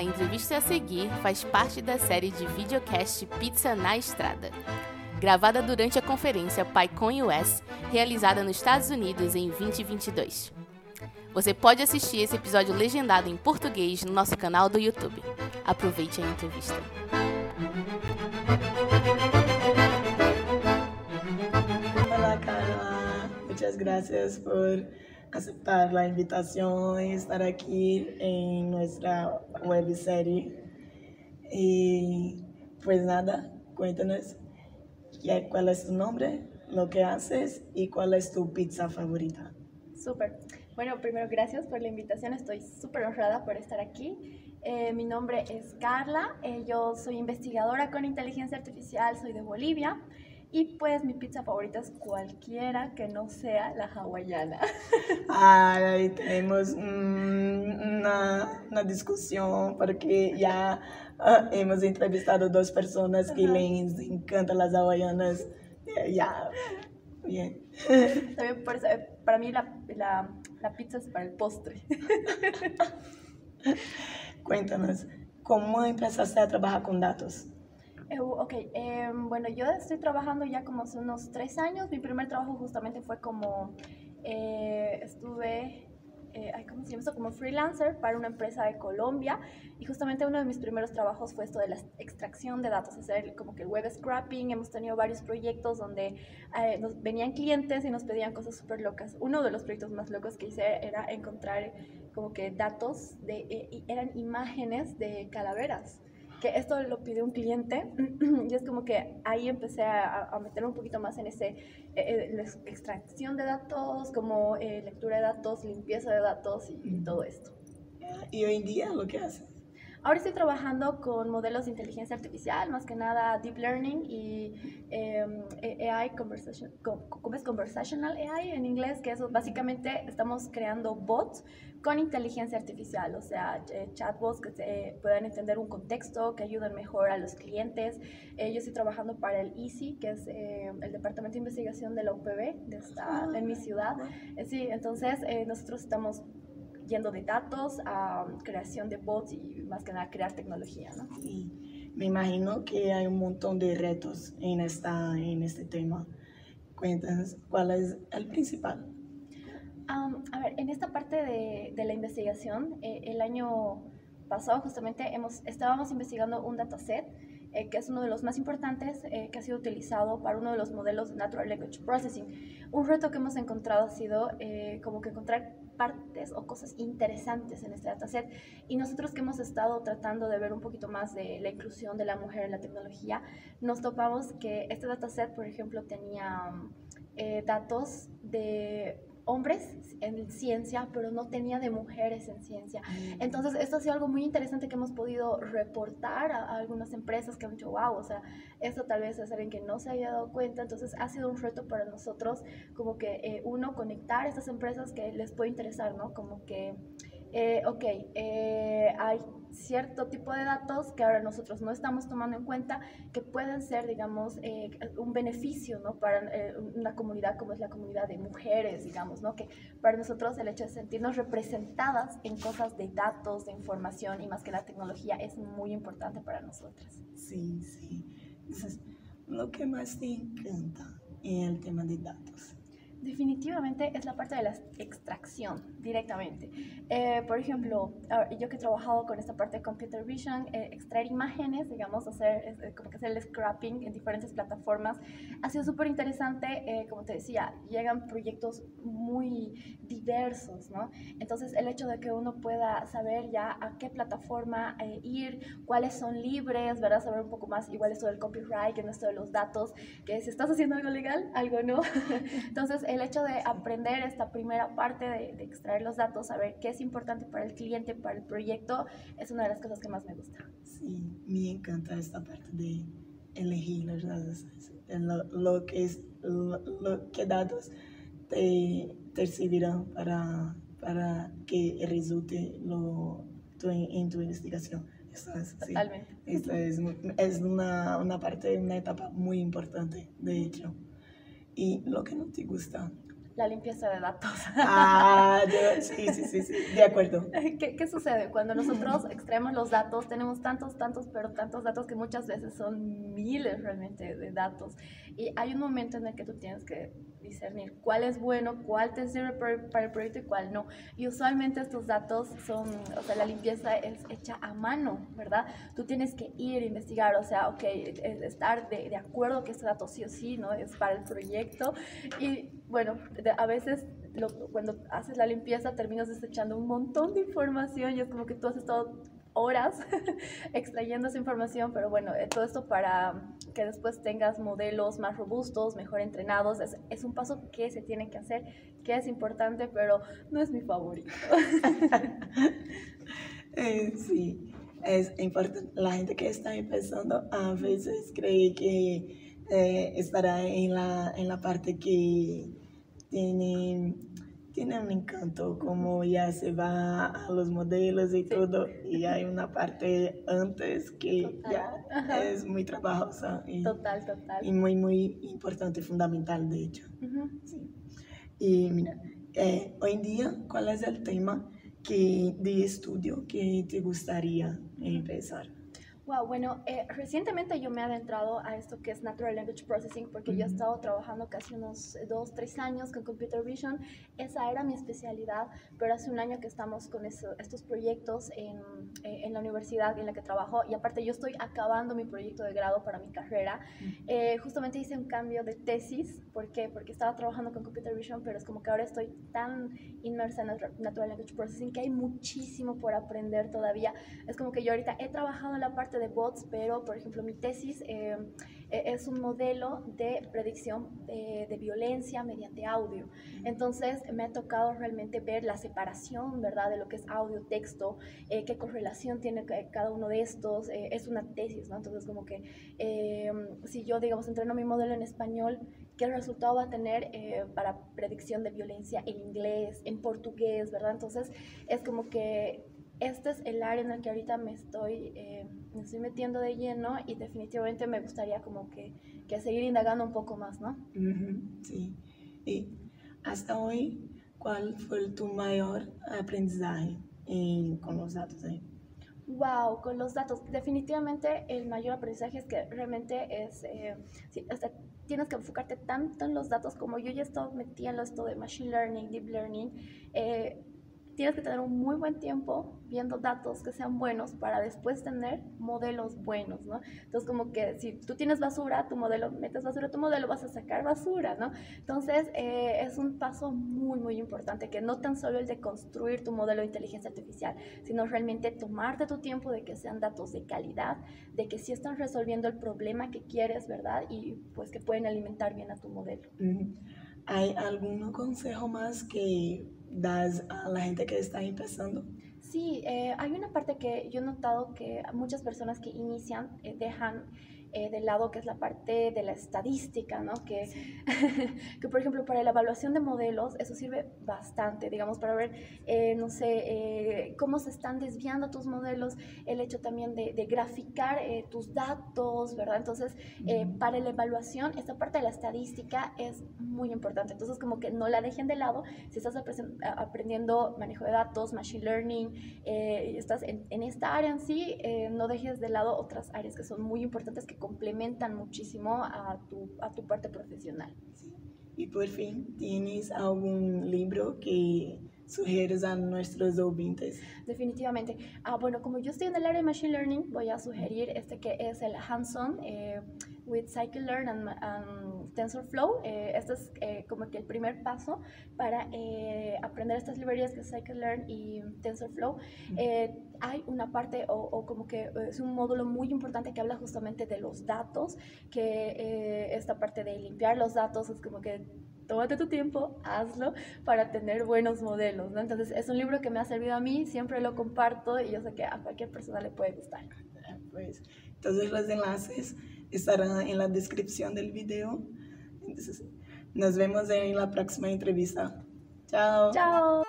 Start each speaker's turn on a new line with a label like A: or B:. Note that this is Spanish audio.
A: A entrevista a seguir faz parte da série de videocast Pizza na Estrada, gravada durante a conferência PyCon US, realizada nos Estados Unidos em 2022. Você pode assistir esse episódio legendado em português no nosso canal do YouTube. Aproveite a entrevista.
B: Olá, Carla. Muchas gracias por aceptar la invitación y estar aquí en nuestra webserie. Y pues nada, cuéntanos cuál es tu nombre, lo que haces y cuál es tu pizza favorita.
C: Súper. Bueno, primero gracias por la invitación. Estoy súper honrada por estar aquí. Eh, mi nombre es Carla. eh, yo soy investigadora con inteligencia artificial. Soy de Bolivia. Y pues mi pizza favorita es cualquiera que no sea la hawaiana.
B: Ahí tenemos mm, una, una discusión porque ya ah, hemos entrevistado dos personas que
C: Ajá.
B: les encantan las hawaianas. Eh, Ya, bien.
C: También por eso, para mí la, la- la pizza es para el postre.
B: Cuéntanos, ¿cómo empezaste a trabajar con datos?
C: Eh, ok, em, bueno, yo estoy trabajando ya como hace unos tres años. Mi primer trabajo justamente fue como, eh, estuve, eh, ¿cómo se llama esto? Como freelancer para una empresa de Colombia. Y justamente uno de mis primeros trabajos fue esto de la extracción de datos, hacer como que el web scrapping. Hemos tenido varios proyectos donde eh, nos venían clientes y nos pedían cosas súper locas. Uno de los proyectos más locos que hice era encontrar como que datos de, eh, eran imágenes de calaveras que esto lo pidió un cliente y es como que ahí empecé a, a meter un poquito más en ese eh, eh, la ex- extracción de datos, como eh, lectura de datos, limpieza de datos y, y todo esto.
B: Y hoy en día lo que haces.
C: Ahora estoy trabajando con modelos de inteligencia artificial, más que nada deep learning y eh, AI, conversation, co- ¿cómo es conversational AI en inglés? Que eso básicamente estamos creando bots con inteligencia artificial, o sea, eh, chatbots que se, puedan entender un contexto, que ayuden mejor a los clientes. Eh, yo estoy trabajando para el ICI, que es eh, el Departamento de Investigación de la UPB, de esta, en mi ciudad. Eh, sí, entonces eh, nosotros estamos yendo de datos a creación de bots y más que nada crear tecnología, ¿no?
B: Y me imagino que hay un montón de retos en, esta, en este tema. Cuéntanos, ¿cuál es el principal?
C: Am, a ver, en esta parte de, de la investigación, eh, el año pasado justamente hemos, estábamos investigando un dataset eh, que es uno de los más importantes eh, que ha sido utilizado para uno de los modelos de Natural Language Processing. Un reto que hemos encontrado ha sido como que encontrar partes o cosas interesantes en este dataset. Y nosotros que hemos estado tratando de ver un poquito más de la inclusión de la mujer en la tecnología, nos topamos que este dataset, por ejemplo, tenía eh, datos de hombres en ciencia, pero no tenía de mujeres en ciencia. Entonces, esto ha sido algo muy interesante que hemos podido reportar a, a algunas empresas que han dicho, wow, o sea, esto tal vez es alguien que no se haya dado cuenta. Entonces, ha sido un reto para nosotros, como que eh, uno, conectar a estas empresas que les puede interesar, ¿no? Como que, eh, ok, eh, hay cierto tipo de datos que ahora nosotros no estamos tomando en cuenta que pueden ser, digamos, eh, un beneficio, ¿no? Para eh, una comunidad como es la comunidad de mujeres, digamos, ¿no? Que para nosotros el hecho de sentirnos representadas en cosas de datos, de información y más que la tecnología es muy importante para nosotras.
B: Sí, sí. Entonces, lo que más te encanta en el tema de datos.
C: Definitivamente es la parte de la extracción directamente. Eh, por ejemplo, yo que he trabajado con esta parte de computer vision, eh, extraer imágenes, digamos, hacer eh, como que hacer el scrapping en diferentes plataformas, ha sido súper interesante. como te decía, llegan proyectos muy diversos, ¿no? Entonces, el hecho de que uno pueda saber ya a qué plataforma ir, cuáles son libres, ¿verdad? Saber un poco más, igual esto del copyright, que no esto de los datos, que si estás haciendo algo legal, algo no. Entonces, el hecho de aprender esta primera parte de, de, extraer los datos, saber qué es importante para el cliente, para el proyecto, es una de las cosas que más me gusta.
B: Sí, me encanta esta parte de elegir los datos, lo, lo que, es, lo, lo que datos te, te servirán para, para que resulte lo, tu, en tu investigación. Esto es,
C: Totalmente.
B: Sí, esto es, es una, una parte, una etapa muy importante, de hecho. Y lo que no te gusta,
C: la limpieza de datos.
B: Ah, yo, sí, sí, sí, sí, de acuerdo.
C: ¿Qué, ¿Qué, sucede? Cuando nosotros extraemos los datos, tenemos tantos, tantos, pero tantos datos que muchas veces son miles realmente de datos. Y hay un momento en el que tú tienes que discernir cuál es bueno, cuál te sirve para el proyecto y cuál no. Y usualmente estos datos son, o sea, la limpieza es hecha a mano, ¿verdad? Tú tienes que ir a investigar, o sea, ok, estar de, de acuerdo que este dato sí o sí, ¿no? Es para el proyecto. Y bueno, a veces cuando haces la limpieza terminas desechando un montón de información y es como que tú has estado horas extrayendo esa información, pero bueno, eh, todo esto para que después tengas modelos más robustos, mejor entrenados, es, es un paso que se tiene que hacer, que es importante, pero no es mi favorito.
B: eh, sí, es importante. La gente que está empezando a veces cree que eh, estará en la, en la parte que tiene tiene un encanto, como ya se va a los modelos y todo, y hay una parte antes que ya es muy trabajosa y,
C: total, total.
B: y muy, muy importante, fundamental, de hecho. sí. Y mira, eh, hoy en día, ¿cuál es el tema que, de estudio que te gustaría empezar?
C: Wow, bueno, eh, recientemente yo me he adentrado a esto que es Natural Language Processing porque yo he estado trabajando casi unos dos, tres años con Computer Vision. Esa era mi especialidad, pero hace un año que estamos con estos proyectos en, eh, en, la universidad en la que trabajo y aparte yo estoy acabando mi proyecto de grado para mi carrera. Eh, justamente hice un cambio de tesis, ¿por qué? Porque estaba trabajando con Computer Vision, pero es como que ahora estoy tan inmersa en Natural Language Processing que hay muchísimo por aprender todavía. Es como que yo ahorita he trabajado en la parte de bots, pero por ejemplo mi tesis eh, e-, es un modelo de predicción de, violencia mediante audio. Entonces me ha tocado realmente ver la separación, ¿verdad?, de lo que es audio, texto, eh, qué correlación tiene cada uno de estos. Eh, es una tesis, ¿no? Entonces como que si yo, digamos, entreno mi modelo en español, ¿qué resultado va a tener para predicción de violencia en inglés, en portugués, ¿verdad? Entonces es como que este es el área en el que ahorita me estoy, eh, me estoy metiendo de lleno y definitivamente me gustaría como que, que seguir indagando un poco más, ¿no?
B: sí. Y hasta hoy, ¿cuál fue tu mayor aprendizaje con los datos? Eh?
C: Wow, con los datos. Definitivamente el mayor aprendizaje es que realmente es, eh, sí, tienes que enfocarte tanto en los datos como yo ya he estado metiendo esto de Machine Learning, Deep Learning. Eh, tienes que tener un muy buen tiempo viendo datos que sean buenos para después tener modelos buenos, ¿no? Entonces, como que si tú tienes basura, tu modelo, metes basura tu modelo, vas a sacar basura, ¿no? Entonces, eh, es un paso muy, muy importante, que no tan solo el de construir tu modelo de inteligencia artificial, sino realmente tomarte tu tiempo de que sean datos de calidad, de que sí están resolviendo el problema que quieres, ¿verdad? Y pues que pueden alimentar bien a tu modelo.
B: ¿Hay algún consejo más que das a la gente que está empezando?
C: Sí, eh, hay una parte que yo he notado que muchas personas que inician eh, dejan eh, del lado que es la parte de la estadística, ¿no? Que, que, por ejemplo, para la evaluación de modelos, eso sirve bastante, digamos, para ver, eh, no sé, eh, cómo se están desviando tus modelos, el hecho también de, de graficar tus datos, ¿verdad? Entonces, para la evaluación, esta parte de la estadística es muy importante. Entonces, como que no la dejen de lado, si estás aprendiendo manejo de datos, machine learning, estás en, en, esta área en sí, no dejes de lado otras áreas que son muy importantes que complementan muchísimo a tu, a tu parte profesional.
B: Y por fin, ¿tienes algún libro que sugieres a nuestros oyentes?
C: Definitivamente. Ah, bueno, como yo estoy en el área de Machine Learning, voy a sugerir este que es el Hands-on eh, with Scikit-Learn and, TensorFlow. Eh, este es eh, como que el primer paso para eh, aprender estas librerías que es Scikit-Learn y TensorFlow. hay una parte o, como que es un módulo muy importante que habla justamente de los datos, que esta parte de limpiar los datos es como que tómate tu tiempo, hazlo para tener buenos modelos, ¿no? Entonces, es un libro que me ha servido a mí, siempre lo comparto y yo sé que a cualquier persona le puede gustar.
B: Pues, entonces los enlaces estarán en la descripción del video. Entonces, nos vemos en la próxima entrevista. Chao.
C: Chao.